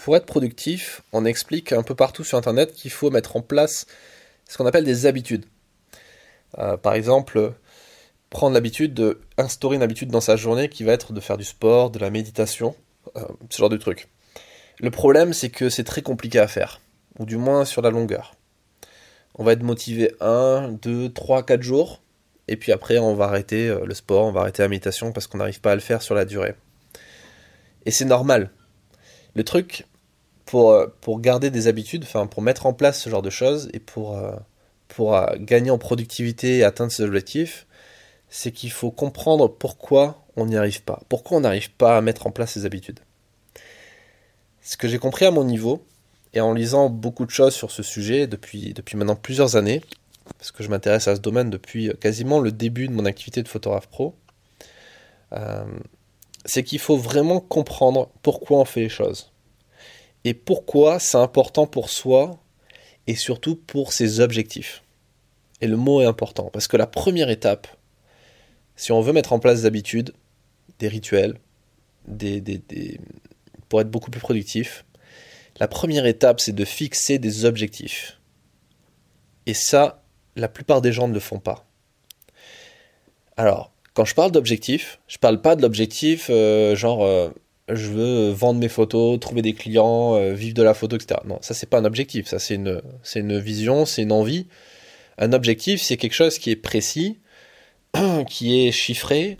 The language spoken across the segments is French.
pour être productif, on explique un peu partout sur Internet qu'il faut mettre en place ce qu'on appelle des habitudes. Euh, par exemple, prendre l'habitude de instaurer une habitude dans sa journée qui va être de faire du sport, de la méditation, euh, ce genre de truc. Le problème, c'est que c'est très compliqué à faire, ou du moins sur la longueur. On va être motivé 1, 2, 3, 4 jours, et puis après on va arrêter euh, le sport, on va arrêter la méditation parce qu'on n'arrive pas à le faire sur la durée. Et c'est normal. Le truc, pour, euh, pour garder des habitudes, enfin pour mettre en place ce genre de choses et pour, euh, pour gagner en productivité et atteindre ses objectifs, c'est qu'il faut comprendre pourquoi on n'y arrive pas. Pourquoi on n'arrive pas à mettre en place ces habitudes. Ce que j'ai compris à mon niveau, et en lisant beaucoup de choses sur ce sujet depuis, maintenant plusieurs années, parce que je m'intéresse à ce domaine depuis quasiment le début de mon activité de photographe pro, euh, c'est qu'il faut vraiment comprendre pourquoi on fait les choses. Et pourquoi c'est important pour soi et surtout pour ses objectifs. Et le mot est important, parce que la première étape, si on veut mettre en place des habitudes, des rituels, des, pour être beaucoup plus productif, la première étape, c'est de fixer des objectifs. Et ça, la plupart des gens ne le font pas. Alors, quand je parle d'objectif, je parle pas de l'objectif euh, genre euh, je veux vendre mes photos, trouver des clients, euh, vivre de la photo, etc. Non, ça c'est pas un objectif, ça c'est une, c'est une vision, c'est une envie. Un objectif, c'est quelque chose qui est précis, qui est chiffré,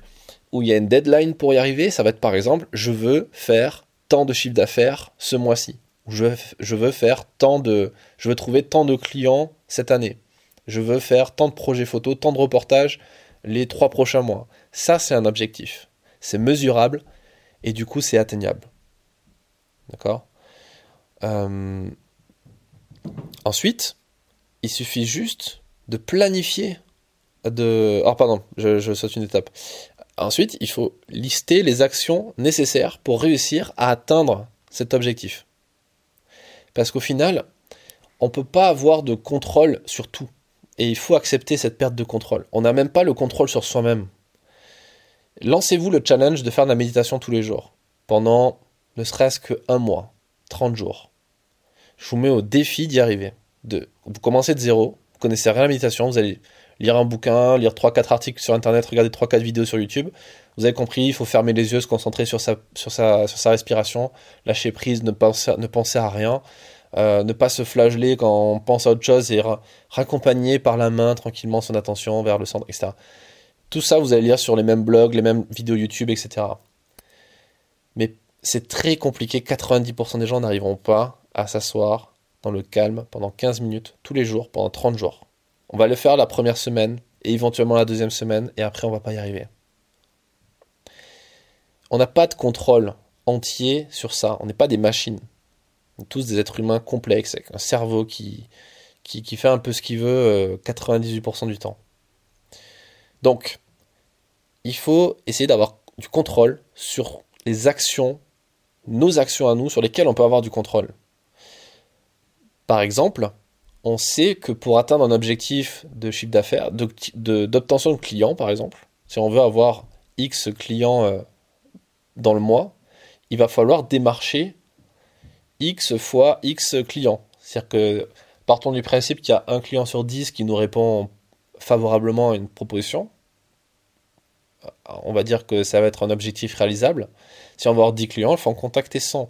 où il y a une deadline pour y arriver. Ça va être par exemple, je veux faire tant de chiffre d'affaires ce mois-ci. Je, je veux faire tant de, je veux trouver tant de clients cette année je veux faire tant de projets photos, tant de reportages les trois prochains mois. Ça, c'est un objectif. C'est mesurable et du coup, c'est atteignable. D'accord? Euh, Ensuite, il suffit juste de planifier. De... Oh, pardon, je, je saute une étape. Ensuite, il faut lister les actions nécessaires pour réussir à atteindre cet objectif. Parce qu'au final, on ne peut pas avoir de contrôle sur tout et il faut accepter cette perte de contrôle. On n'a même pas le contrôle sur soi-même. Lancez-vous le challenge de faire de la méditation tous les jours, pendant ne serait-ce qu'un mois, 30 jours. Je vous mets au défi d'y arriver. De, vous commencez de zéro, vous connaissez rien à la méditation, vous allez lire un bouquin, lire 3-4 articles sur Internet, regarder 3-4 vidéos sur YouTube. Vous avez compris, il faut fermer les yeux, se concentrer sur sa, respiration, lâcher prise, ne penser à rien. Euh, ne pas se flageller quand on pense à autre chose et raccompagner par la main tranquillement son attention vers le centre, etc. Tout ça, vous allez lire sur les mêmes blogs, les mêmes vidéos YouTube, etc. Mais c'est très compliqué. 90% des gens n'arriveront pas à s'asseoir dans le calme pendant 15 minutes tous les jours, pendant 30 jours. On va le faire la première semaine et éventuellement la deuxième semaine et après on va pas y arriver. On n'a pas de contrôle entier sur ça. On n'est pas des machines tous des êtres humains complexes, avec un cerveau qui, qui, fait un peu ce qu'il veut 98% euh, du temps. Donc, il faut essayer d'avoir du contrôle sur les actions, nos actions à nous, sur lesquelles on peut avoir du contrôle. Par exemple, on sait que pour atteindre un objectif de chiffre d'affaires, d'obtention de, de, clients par exemple, si on veut avoir X clients euh, dans le mois, il va falloir démarcher X fois X clients. C'est-à-dire que partons du principe qu'il y a un client sur 10 qui nous répond favorablement à une proposition. On va dire que ça va être un objectif réalisable. Si on va avoir 10 clients, il faut en contacter 100.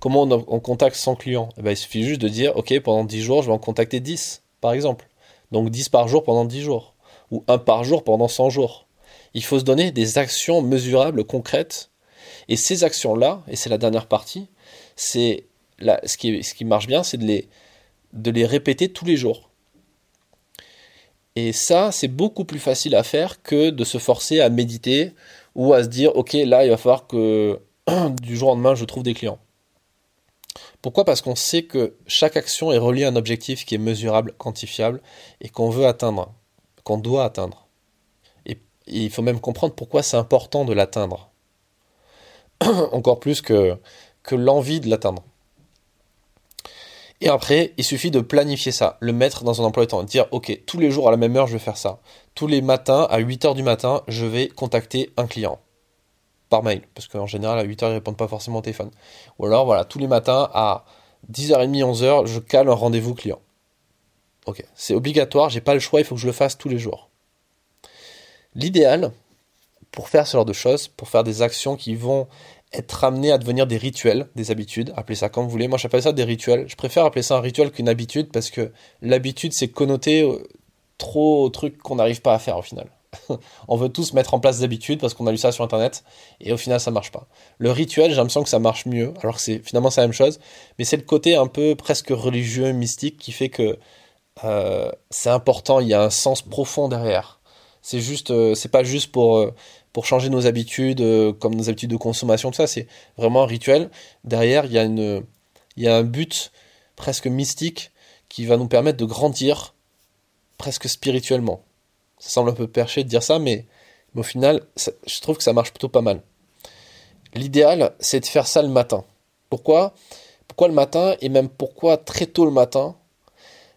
Comment on, contacte 100 clients? Eh ben, Il suffit juste de dire, OK, pendant 10 jours, je vais en contacter 10, par exemple. Donc 10 par jour pendant 10 jours. Ou 1 par jour pendant 100 jours. Il faut se donner des actions mesurables, concrètes. Et ces actions-là, et c'est la dernière partie, c'est ce, qui, marche bien, c'est de les, répéter tous les jours. Et ça, c'est beaucoup plus facile à faire que de se forcer à méditer ou à se dire, ok, là, il va falloir que du jour au lendemain, je trouve des clients. Pourquoi? Parce qu'on sait que chaque action est reliée à un objectif qui est mesurable, quantifiable, et qu'on veut atteindre, qu'on doit atteindre. Et, il faut même comprendre pourquoi c'est important de l'atteindre. Encore plus que l'envie de l'atteindre. Et après, il suffit de planifier ça, le mettre dans un emploi de temps, dire ok, tous les jours à la même heure, je vais faire ça. Tous les matins, à 8 heures du matin, je vais contacter un client. par mail, parce qu'en général, à 8h, ils répondent pas forcément au téléphone. Ou alors, voilà, tous les matins, à 10h30, 11h, je cale un rendez-vous client. Ok, c'est obligatoire, j'ai pas le choix, il faut que je le fasse tous les jours. L'idéal, pour faire ce genre de choses, pour faire des actions qui vont être amenées à devenir des rituels, des habitudes, appelez ça comme vous voulez. Moi, j'appelle ça des rituels. Je préfère appeler ça un rituel qu'une habitude parce que l'habitude, c'est connoté euh, trop au truc qu'on n'arrive pas à faire au final. on veut tous mettre en place des habitudes parce qu'on a lu ça sur internet et au final ça marche pas. Le rituel, j'ai l'impression que ça marche mieux, alors que c'est finalement la même chose, mais c'est le côté un peu presque religieux, mystique qui fait que euh, c'est important, il y a un sens profond derrière. C'est juste, euh, c'est pas juste pour pour changer nos habitudes, comme nos habitudes de consommation, tout ça, c'est vraiment un rituel. Derrière, il y a une, il y a un but presque mystique qui va nous permettre de grandir presque spirituellement. Ça semble un peu perché de dire ça, mais, au final, je trouve que ça marche plutôt pas mal. L'idéal, c'est de faire ça le matin. Pourquoi? Pourquoi le matin et même pourquoi très tôt le matin?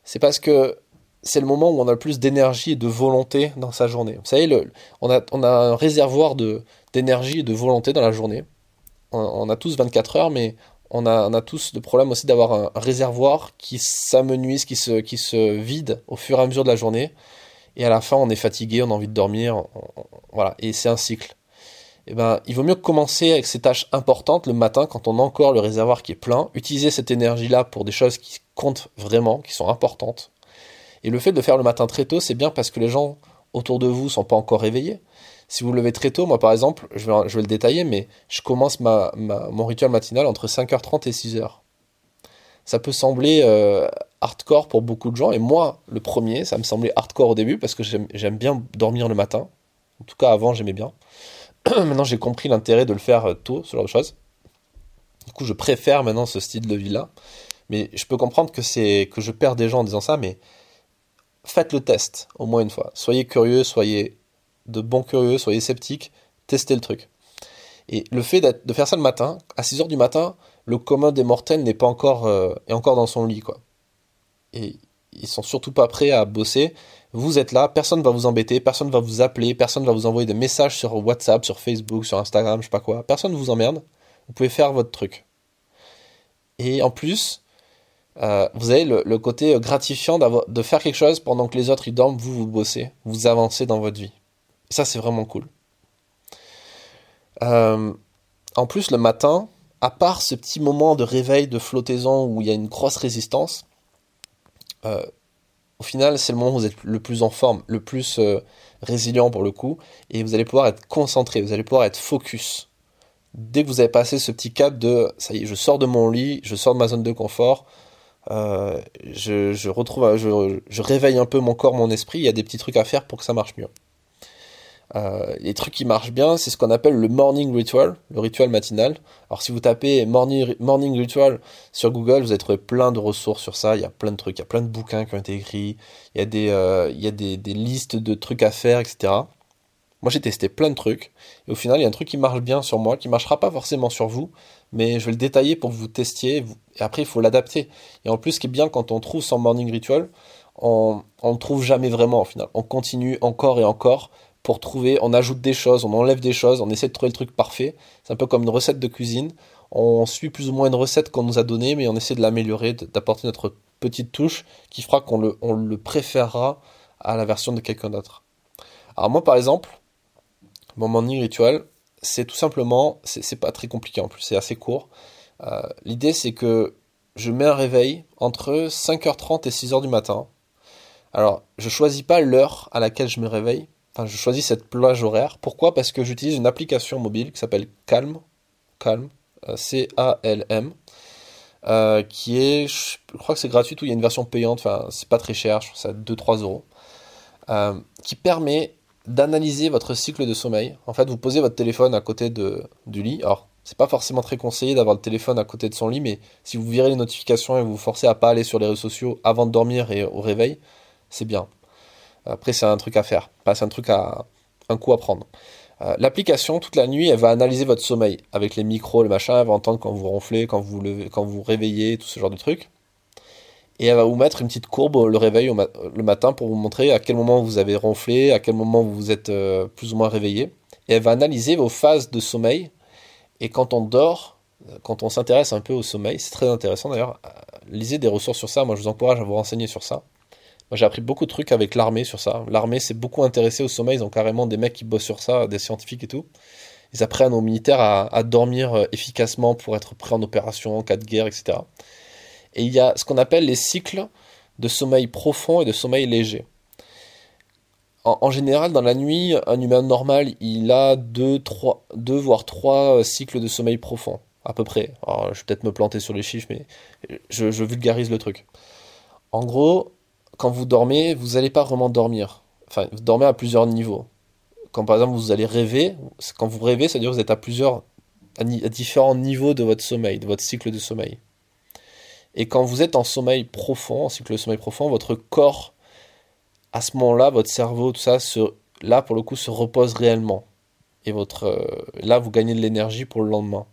C'est parce que c'est le moment où on a le plus d'énergie et de volonté dans sa journée. Vous savez, on, a, on, a, un réservoir d'énergie et de volonté dans la journée. On, a tous 24 heures, mais on a, tous le problème aussi d'avoir un, réservoir qui s'amenuise, qui se, qui se vide au fur et à mesure de la journée et à la fin on est fatigué, on a envie de dormir, voilà, et c'est un cycle. Eh ben, il vaut mieux commencer avec ces tâches importantes le matin quand on a encore le réservoir qui est plein, utiliser cette énergie-là pour des choses qui comptent vraiment, qui sont importantes. Et le fait de faire le matin très tôt, c'est bien parce que les gens autour de vous sont pas encore réveillés. Si vous le levez très tôt, moi par exemple, je vais, le détailler, mais je commence mon rituel matinal entre 5h30 et 6h. Ça peut sembler euh, hardcore pour beaucoup de gens. Et moi, le premier, ça me semblait hardcore au début parce que j'aime bien dormir le matin. En tout cas, avant, j'aimais bien. maintenant, j'ai compris l'intérêt de le faire euh, tôt, ce genre de choses. Du coup, je préfère maintenant ce style de vie-là. Mais je peux comprendre que je perds des gens en disant ça, mais faites le test au moins une fois. Soyez curieux, soyez de bons curieux, soyez sceptiques, testez le truc. Et le fait de faire ça le matin, à 6h du matin, le commun des mortels n'est pas encore, euh, encore dans son lit, quoi et ils sont surtout pas prêts à bosser. Vous êtes là, personne va vous embêter, personne va vous appeler, personne va vous envoyer des messages sur WhatsApp, sur Facebook, sur Instagram, je sais pas quoi. Personne ne vous emmerde. Vous pouvez faire votre truc. Et en plus, euh, vous avez le, côté gratifiant de faire quelque chose pendant que les autres ils dorment, vous vous bossez, vous avancez dans votre vie. Et ça c'est vraiment cool. Euh, en plus le matin, à part ce petit moment de réveil, de flottaison où il y a une grosse résistance, euh, au final, c'est le moment où vous êtes le plus en forme, le plus résilient pour le coup, et vous allez pouvoir être concentré, vous allez pouvoir être focus. Dès que vous avez passé ce petit cap de ça y est, je sors de mon lit, je sors de ma zone de confort, euh, je, retrouve, je réveille un peu mon corps, mon esprit, il y a des petits trucs à faire pour que ça marche mieux. Euh, les trucs qui marchent bien, c'est ce qu'on appelle le morning ritual, le rituel matinal. Alors si vous tapez morning, ritual sur Google, vous allez trouver plein de ressources sur ça. Il y a plein de trucs, il y a plein de bouquins qui ont été écrits, il y a des, euh, listes de trucs à faire, etc. Moi j'ai testé plein de trucs et au final il y a un truc qui marche bien sur moi, qui marchera pas forcément sur vous, mais je vais le détailler pour que vous testiez et après il faut l'adapter. Et en plus ce qui est bien quand on trouve son morning ritual, on ne trouve jamais vraiment au final. On continue encore et encore pour trouver, on ajoute des choses, on enlève des choses, on essaie de trouver le truc parfait. C'est un peu comme une recette de cuisine. On suit plus ou moins une recette qu'on nous a donnée, mais on essaie de l'améliorer, d'apporter notre petite touche qui fera qu'on le, on le préférera à la version de quelqu'un d'autre. Alors moi par exemple, mon morning ritual, c'est tout simplement, c'est pas très compliqué en plus, c'est assez court. Euh, l'idée c'est que je mets un réveil entre 5h30 et 6h du matin. Alors, je choisis pas l'heure à laquelle je me réveille, je choisis cette plage horaire. Pourquoi? Parce que j'utilise une application mobile qui s'appelle Calm, Calm, euh, C-A-L-M, euh, qui est, je crois que c'est gratuit ou il y a une version payante, enfin c'est pas très cher, je crois que c'est 2-3 euros, qui permet d'analyser votre cycle de sommeil. En fait, vous posez votre téléphone à côté de, du lit. Alors, c'est pas forcément très conseillé d'avoir le téléphone à côté de son lit, mais si vous virez les notifications et vous vous forcez à pas aller sur les réseaux sociaux avant de dormir et au réveil, c'est bien. Après, c'est un truc à faire, pas c'est un truc à un coup à prendre. Euh, l'application, toute la nuit, elle va analyser votre sommeil avec les micros, le machin, elle va entendre quand vous ronflez, quand vous quand vous réveillez, tout ce genre de trucs. Et elle va vous mettre une petite courbe le réveil le matin pour vous montrer à quel moment vous avez ronflé, à quel moment vous vous êtes euh, plus ou moins réveillé. et elle va analyser vos phases de sommeil. Et quand on dort, quand on s'intéresse un peu au sommeil, c'est très intéressant d'ailleurs. Lisez des ressources sur ça. Moi, je vous encourage à vous renseigner sur ça. Moi, j'ai appris beaucoup de trucs avec l'armée sur ça. L'armée s'est beaucoup intéressée au sommeil. Ils ont carrément des mecs qui bossent sur ça, des scientifiques et tout. Ils apprennent aux militaires à, dormir euh, efficacement pour être prêts en opération en cas de guerre, etc. Et il y a ce qu'on appelle les cycles de sommeil profond et de sommeil léger. En, général, dans la nuit, un humain normal, il a deux, trois, deux voire trois euh, cycles de sommeil profond, à peu près. Je vais peut-être me planter sur les chiffres, mais je, je vulgarise le truc. En gros, quand vous dormez, vous n'allez pas vraiment dormir. Enfin, vous dormez à plusieurs niveaux. Quand par exemple vous allez rêver, quand vous rêvez, c'est-à-dire que vous êtes à plusieurs, à, différents niveaux de votre sommeil, de votre cycle de sommeil. Et quand vous êtes en sommeil profond, en cycle de sommeil profond, votre corps, à ce moment-là, votre cerveau, tout ça, se, là pour le coup, se repose réellement. Et votre, euh, là, vous gagnez de l'énergie pour le lendemain.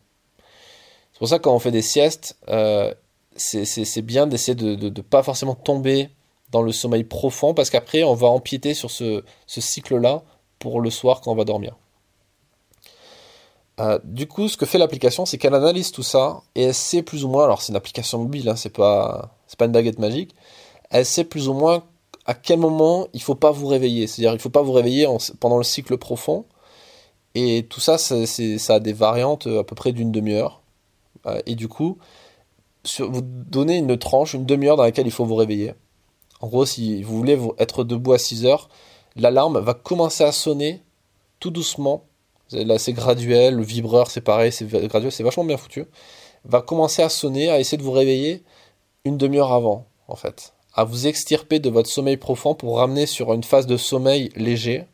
C'est pour ça que quand on fait des siestes, euh, c'est bien d'essayer de ne pas forcément tomber dans le sommeil profond, parce qu'après, on va empiéter sur ce, cycle-là pour le soir quand on va dormir. Euh, du coup, ce que fait l'application, c'est qu'elle analyse tout ça et elle sait plus ou moins, alors c'est une application mobile, hein, c'est pas, pas une baguette magique, elle sait plus ou moins à quel moment il faut pas vous réveiller. C'est-à-dire, il faut pas vous réveiller pendant le cycle profond. Et tout ça, ça a des variantes à peu près d'une demi-heure. Euh, et du coup, vous donnez une tranche, une demi-heure dans laquelle il faut vous réveiller. En gros, si vous voulez être debout à 6 heures, l'alarme va commencer à sonner tout doucement. Là, c'est graduel, le vibreur, c'est pareil, c'est graduel, c'est vachement bien foutu. Va commencer à sonner, à essayer de vous réveiller une demi-heure avant, en fait. À vous extirper de votre sommeil profond pour ramener sur une phase de sommeil léger.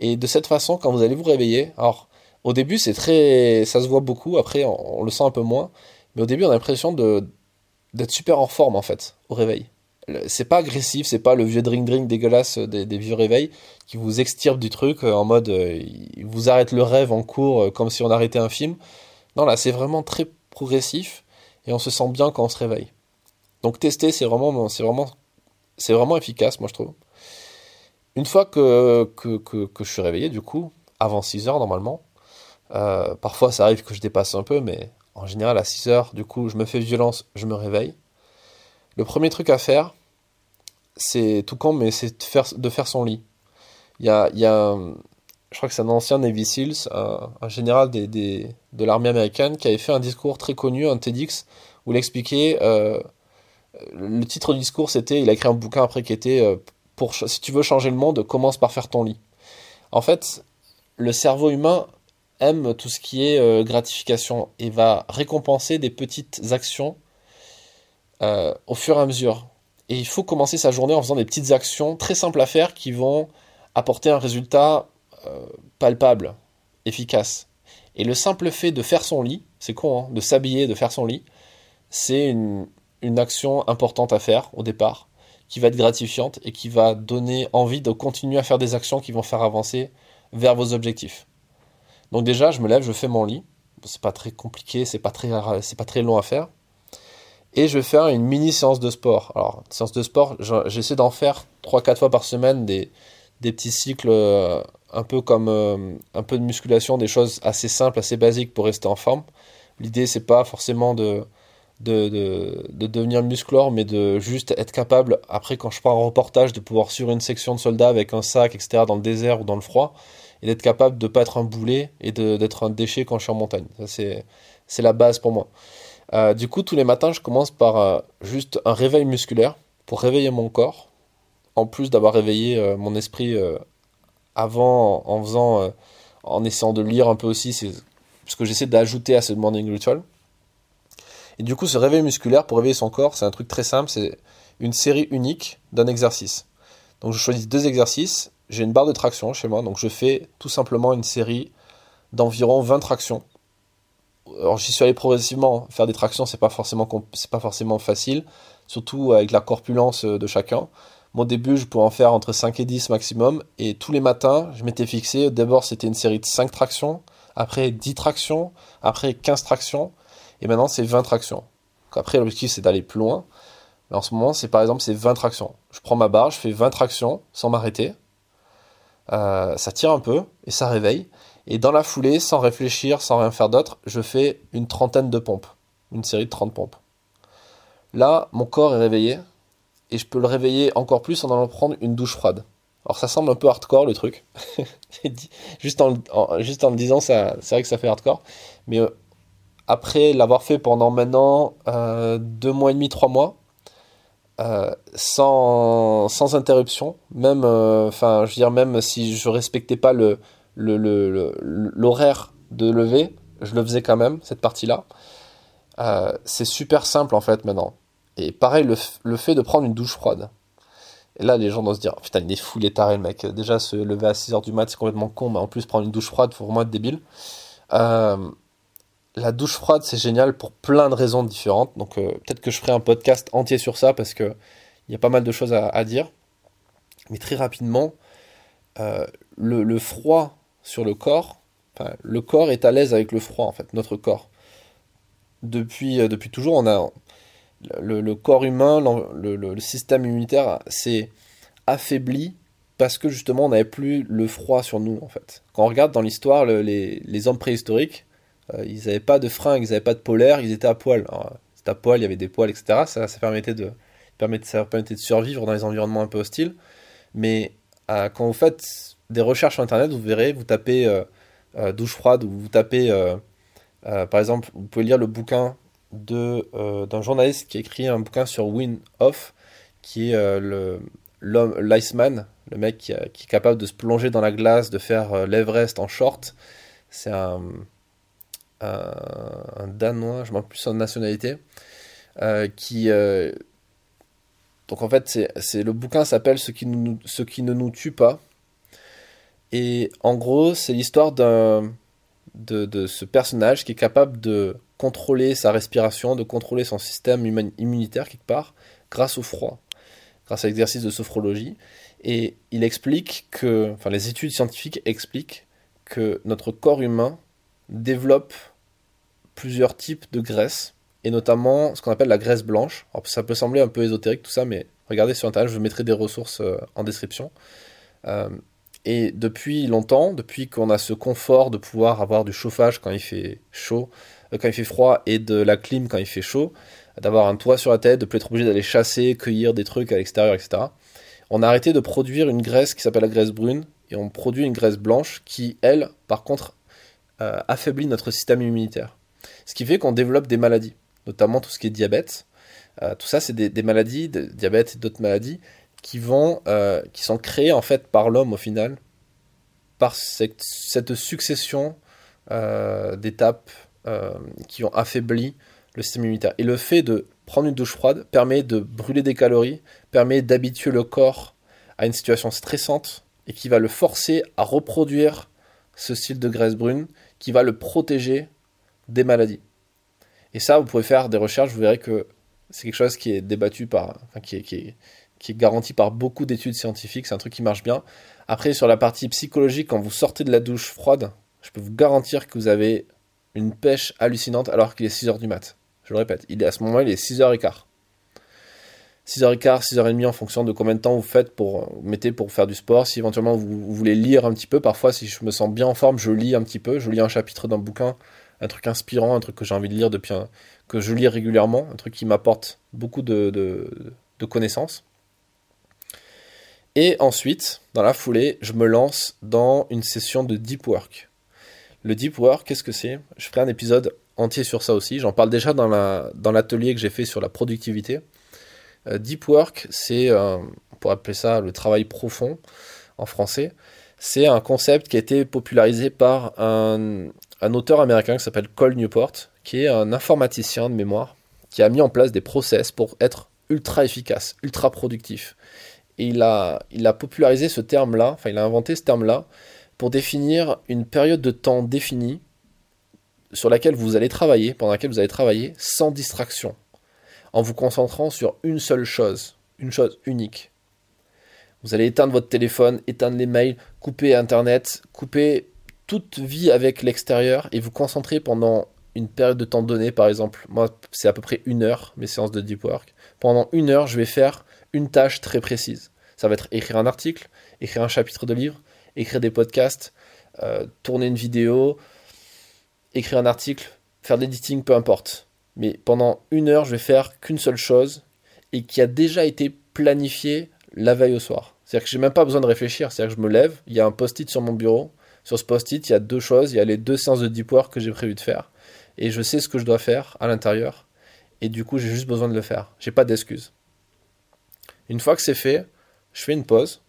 Et de cette façon, quand vous allez vous réveiller, alors, au début, c'est très, ça se voit beaucoup, après, on, le sent un peu moins. Mais au début, on a l'impression d'être super en forme, en fait, au réveil c'est pas agressif, c'est pas le vieux drink drink dégueulasse des, vieux réveils qui vous extirpe du truc euh, en mode euh, il vous arrête le rêve en cours euh, comme si on arrêtait un film. Non là c'est vraiment très progressif et on se sent bien quand on se réveille. Donc tester c'est vraiment c'est vraiment c'est vraiment efficace moi je trouve. Une fois que, que, que, je suis réveillé du coup, avant 6 heures normalement, parfois ça arrive que je dépasse un peu mais en général à 6 heures du coup je me fais violence, je me réveille le premier truc à faire, c'est tout con, mais c'est de faire, son lit. Il y a, je crois que c'est un ancien Navy Seals, un, général de l'armée américaine, qui avait fait un discours très connu, un TEDx, où il expliquait. Euh, le titre du discours, c'était. Il a écrit un bouquin après qui était euh, pour, Si tu veux changer le monde, commence par faire ton lit. En fait, le cerveau humain aime tout ce qui est euh, gratification et va récompenser des petites actions euh, au fur et à mesure. Et il faut commencer sa journée en faisant des petites actions très simples à faire qui vont apporter un résultat euh, palpable, efficace. Et le simple fait de faire son lit, c'est con, hein, de s'habiller, de faire son lit, c'est une, une action importante à faire au départ, qui va être gratifiante et qui va donner envie de continuer à faire des actions qui vont faire avancer vers vos objectifs. Donc déjà, je me lève, je fais mon lit. C'est pas très compliqué, c'est pas très, c'est pas très long à faire et je vais faire une mini séance de sport. Alors, séance de sport, j'essaie d'en faire 3-4 fois par semaine des, des petits cycles euh, un peu comme euh, un peu de musculation, des choses assez simples, assez basiques pour rester en forme. L'idée, c'est pas forcément de, de, de, de, devenir musclore, mais de juste être capable, après, quand je pars en reportage, de pouvoir suivre une section de soldats avec un sac, etc., dans le désert ou dans le froid, et d'être capable de pas être un boulet et d'être un déchet quand je suis en montagne. Ça, c'est la base pour moi. Euh, du coup, tous les matins, je commence par euh, juste un réveil musculaire pour réveiller mon corps, en plus d'avoir réveillé euh, mon esprit avant en en essayant de lire un peu aussi, ce que j'essaie d'ajouter à ce morning ritual. Et du coup, ce réveil musculaire pour réveiller son corps, c'est un truc très simple, c'est une série unique d'un exercice. Donc je choisis deux exercices, j'ai une barre de traction chez moi, donc je fais tout simplement une série d'environ 20 tractions alors j'y suis allé progressivement. Faire des tractions, c'est pas forcément c'est pas forcément facile, surtout avec la corpulence euh, de chacun. Mon début, je pouvais en faire entre 5 et 10 maximum, et tous les matins, je m'étais fixé. D'abord, c'était une série de 5 tractions, après 10 tractions, après 15 tractions, et maintenant c'est 20 tractions. après, l'objectif c'est d'aller plus loin. Mais en ce moment, c'est par exemple c'est 20 tractions. Je prends ma barre, je fais 20 tractions sans m'arrêter. Euh, ça tire un peu et ça réveille. Et dans la foulée, sans réfléchir, sans rien faire d'autre, je fais une trentaine de pompes. Une série de 30 pompes. Là, mon corps est réveillé. Et je peux le réveiller encore plus en allant prendre une douche froide. Alors ça semble un peu hardcore le truc. juste, en, juste en le disant, c'est vrai que ça fait hardcore. Mais euh, après l'avoir fait pendant maintenant euh, deux mois et demi, trois mois, euh, sans, sans, interruption, même, je veux dire, même si je respectais pas le, l'horaire de lever, je le faisais quand même, cette partie-là. c'est super simple en fait maintenant. Et pareil, le, fait de prendre une douche froide. Et là, les gens doivent se dire, putain, il est fou, il est taré, le mec. Déjà, se lever à 6h du mat, c'est complètement con, mais en plus, prendre une douche froide, faut vraiment être débile. Euh, la douche froide, c'est génial pour plein de raisons différentes. Donc, euh, peut-être que je ferai un podcast entier sur ça, parce que il y a pas mal de choses à, dire. Mais très rapidement, euh, le, froid sur le corps, le corps est à l'aise avec le froid, en fait, notre corps. Depuis, depuis toujours, on a, le, corps humain, le, système immunitaire s'est affaibli parce que justement on n'avait plus le froid sur nous en fait. Quand on regarde dans l'histoire les, hommes préhistoriques, euh, ils n'avaient pas de fringues, ils n'avaient pas de polaire, ils étaient à poil. C'était à poil, il y avait des poils, etc. Ça, ça, permettait de, permettait de survivre dans les environnements un peu hostiles. Mais euh, quand vous faites des recherches sur Internet, vous verrez, vous tapez euh, douche froide ou vous tapez, par exemple, vous pouvez lire le bouquin euh, d'un journaliste qui a écrit un bouquin sur Win Off, qui est euh, le l'iceman, le mec qui, est capable de se plonger dans la glace, de faire euh, l'Everest en short. C'est un, un, danois, je ne plus son nationalité, donc en fait le bouquin s'appelle ce qui ne nous tue pas. Et en gros, c'est l'histoire de, ce personnage qui est capable de contrôler sa respiration, de contrôler son système immunitaire quelque part, grâce au froid, grâce à l'exercice de sophrologie. Et il explique que, enfin les études scientifiques expliquent que notre corps humain développe plusieurs types de graisse, et notamment ce qu'on appelle la graisse blanche. Ça peut sembler un peu ésotérique tout ça, mais regardez sur Internet, je mettrai des ressources euh, en description. Euh, et depuis longtemps, depuis qu'on a ce confort de pouvoir avoir du chauffage quand il fait chaud, euh, quand il fait froid, et de la clim quand il fait chaud, d'avoir un toit sur la tête, de plus être obligé d'aller chasser, cueillir des trucs à l'extérieur, etc. On a arrêté de produire une graisse qui s'appelle la graisse brune, et on produit une graisse blanche qui, elle, par contre, euh, affaiblit notre système immunitaire. Ce qui fait qu'on développe des maladies, notamment tout ce qui est diabète. Euh, tout ça, c'est des, des, maladies, de diabète et d'autres maladies qui vont, euh, qui sont créés en fait par l'homme au final, par cette, succession euh, d'étapes euh, qui ont affaibli le système immunitaire. Et le fait de prendre une douche froide permet de brûler des calories, permet d'habituer le corps à une situation stressante et qui va le forcer à reproduire ce style de graisse brune qui va le protéger des maladies. Et ça, vous pouvez faire des recherches, vous verrez que c'est quelque chose qui est débattu par, qui, est, qui est garanti par beaucoup d'études scientifiques, c'est un truc qui marche bien. Après, sur la partie psychologique, quand vous sortez de la douche froide, je peux vous garantir que vous avez une pêche hallucinante alors qu'il est 6h du mat. Je le répète, il est à ce moment-là, il est 6h15. 6h15, 6h30 en fonction de combien de temps vous faites pour vous mettez pour faire du sport. Si éventuellement vous, voulez lire un petit peu, parfois si je me sens bien en forme, je lis un petit peu, je lis un chapitre d'un bouquin, un truc inspirant, un truc que j'ai envie de lire depuis que je lis régulièrement, un truc qui m'apporte beaucoup de connaissances. Et ensuite, dans la foulée, je me lance dans une session de deep work. Le deep work, qu'est-ce que c'est? Je ferai un épisode entier sur ça aussi. J'en parle déjà dans l'atelier que j'ai fait sur la productivité. Euh, deep work, c'est, euh, on pourrait appeler ça le travail profond en français. C'est un concept qui a été popularisé par un, un auteur américain qui s'appelle Cole Newport, qui est un informaticien de mémoire, qui a mis en place des process pour être ultra efficace, ultra productif. Et il a, il a popularisé ce terme-là, enfin il a inventé ce terme-là, pour définir une période de temps définie sur laquelle vous allez travailler, pendant laquelle vous allez travailler sans distraction, en vous concentrant sur une seule chose, une chose unique. Vous allez éteindre votre téléphone, éteindre les mails, couper Internet, couper toute vie avec l'extérieur et vous concentrer pendant une période de temps donnée, par exemple. Moi, c'est à peu près une heure, mes séances de deep work. Pendant une heure, je vais faire une tâche très précise. Ça va être écrire un article, écrire un chapitre de livre, écrire des podcasts, euh, tourner une vidéo, écrire un article, faire de l'editing, peu importe. Mais pendant une heure, je vais faire qu'une seule chose et qui a déjà été planifiée la veille au soir. C'est-à-dire que j'ai même pas besoin de réfléchir. C'est-à-dire que je me lève, il y a un post-it sur mon bureau. Sur ce post-it, il y a deux choses. Il y a les deux séances de deep work que j'ai prévu de faire. Et je sais ce que je dois faire à l'intérieur. Et du coup, j'ai juste besoin de le faire. J'ai pas d'excuses. Une fois que c'est fait, je fais une pause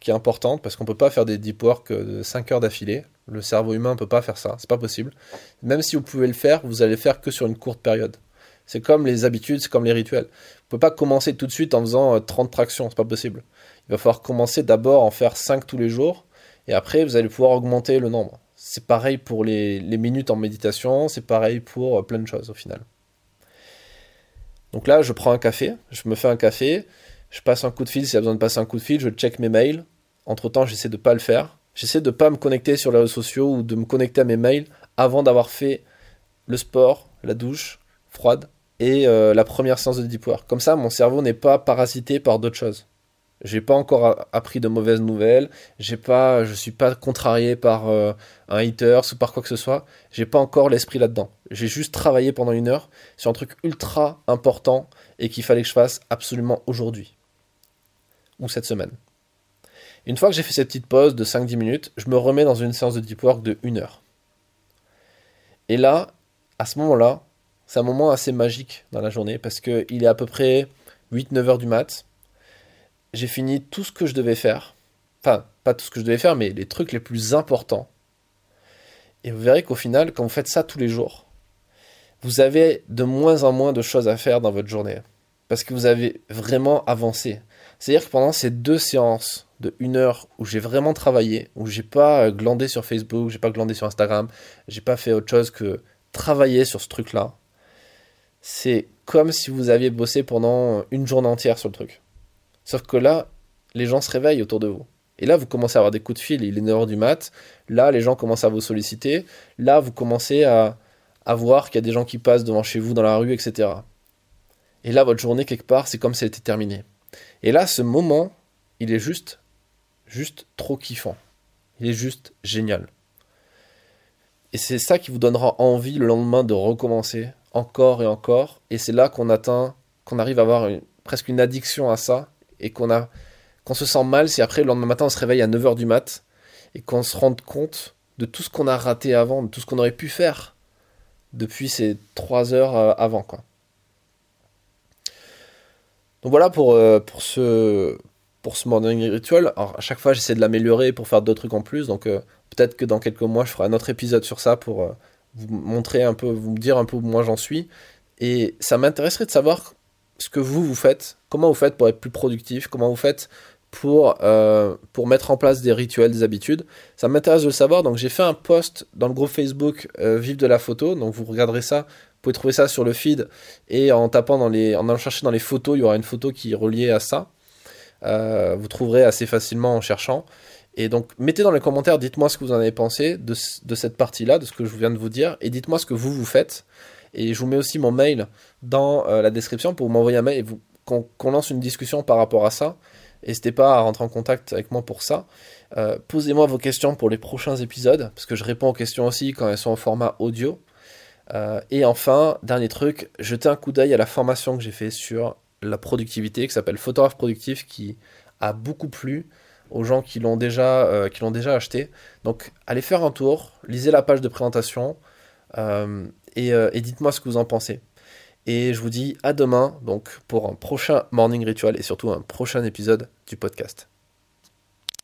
qui est importante parce qu'on peut pas faire des deep work de 5 heures d'affilée. Le cerveau humain ne peut pas faire ça, c'est pas possible. Même si vous pouvez le faire, vous allez le faire que sur une courte période. C'est comme les habitudes, c'est comme les rituels. Vous pouvez pas commencer tout de suite en faisant 30 euh, tractions, c'est pas possible. Il va falloir commencer d'abord en faire 5 tous les jours et après vous allez pouvoir augmenter le nombre. C'est pareil pour les, les minutes en méditation, c'est pareil pour euh, plein de choses au final. Donc là, je prends un café, je me fais un café, je passe un coup de fil s'il y a besoin de passer un coup de fil, je check mes mails. Entre temps, j'essaie de ne pas le faire. J'essaie de pas me connecter sur les réseaux sociaux ou de me connecter à mes mails avant d'avoir fait le sport, la douche froide et euh, la première séance de deep work. Comme ça, mon cerveau n'est pas parasité par d'autres choses. J'ai pas encore appris de mauvaises nouvelles. J'ai pas, je suis pas contrarié par euh, un hater ou par quoi que ce soit. J'ai pas encore l'esprit là-dedans. J'ai juste travaillé pendant une heure sur un truc ultra important et qu'il fallait que je fasse absolument aujourd'hui ou cette semaine. Une fois que j'ai fait cette petite pause de 5-10 minutes, je me remets dans une séance de deep work de 1 heure. Et là, à ce moment-là, c'est un moment assez magique dans la journée parce qu'il est à peu près 8-9 heures du mat. J'ai fini tout ce que je devais faire. Enfin, pas tout ce que je devais faire, mais les trucs les plus importants. Et vous verrez qu'au final, quand vous faites ça tous les jours, vous avez de moins en moins de choses à faire dans votre journée. Parce que vous avez vraiment avancé. C'est-à-dire que pendant ces deux séances de une heure où j'ai vraiment travaillé, où j'ai pas glandé sur Facebook, j'ai pas glandé sur Instagram, j'ai pas fait autre chose que travailler sur ce truc-là, c'est comme si vous aviez bossé pendant une journée entière sur le truc. Sauf que là, les gens se réveillent autour de vous. Et là, vous commencez à avoir des coups de fil, il est 9h du mat. Là, les gens commencent à vous solliciter. Là, vous commencez à, à voir qu'il y a des gens qui passent devant chez vous dans la rue, etc. Et là, votre journée, quelque part, c'est comme si elle était terminée. Et là, ce moment, il est juste, juste trop kiffant. Il est juste génial. Et c'est ça qui vous donnera envie le lendemain de recommencer encore et encore. Et c'est là qu'on atteint, qu'on arrive à avoir presque une addiction à ça et qu'on a, qu'on se sent mal si après le lendemain matin on se réveille à 9h du mat et qu'on se rende compte de tout ce qu'on a raté avant, de tout ce qu'on aurait pu faire depuis ces 3 heures euh, avant, quoi. Donc voilà pour, euh, pour, ce, pour ce morning ritual. Alors à chaque fois j'essaie de l'améliorer pour faire d'autres trucs en plus. Donc euh, peut-être que dans quelques mois je ferai un autre épisode sur ça pour vous montrer un peu, vous dire un peu où moi j'en suis. Et ça m'intéresserait de savoir ce que vous vous faites, comment vous faites pour être plus productif, comment vous faites pour, pour mettre en place des rituels, des habitudes. Ça m'intéresse de le savoir, donc j'ai fait un post dans le groupe Facebook Vive de la photo, donc vous regarderez ça pouvez trouver ça sur le feed et en tapant dans les, en allant chercher dans les photos, il y aura une photo qui est reliée à ça. Euh, vous trouverez assez facilement en cherchant. Et donc, mettez dans les commentaires, dites-moi ce que vous en avez pensé de, cette partie-là, de ce que je viens de vous dire, et dites-moi ce que vous vous faites. Et je vous mets aussi mon mail dans euh, la description pour m'envoyer un mail et qu'on lance une discussion par rapport à ça. N'hésitez pas à rentrer en contact avec moi pour ça. Euh, posez-moi vos questions pour les prochains épisodes, parce que je réponds aux questions aussi quand elles sont en format audio. Euh, et enfin, dernier truc, jetez un coup d'œil à la formation que j'ai fait sur la productivité qui s'appelle Photographe productif qui a beaucoup plu aux gens qui l'ont déjà, euh, acheté. Donc allez faire un tour, lisez la page de présentation et dites-moi ce que vous en pensez. Et je vous dis à demain donc pour un prochain morning ritual et surtout un prochain épisode du podcast.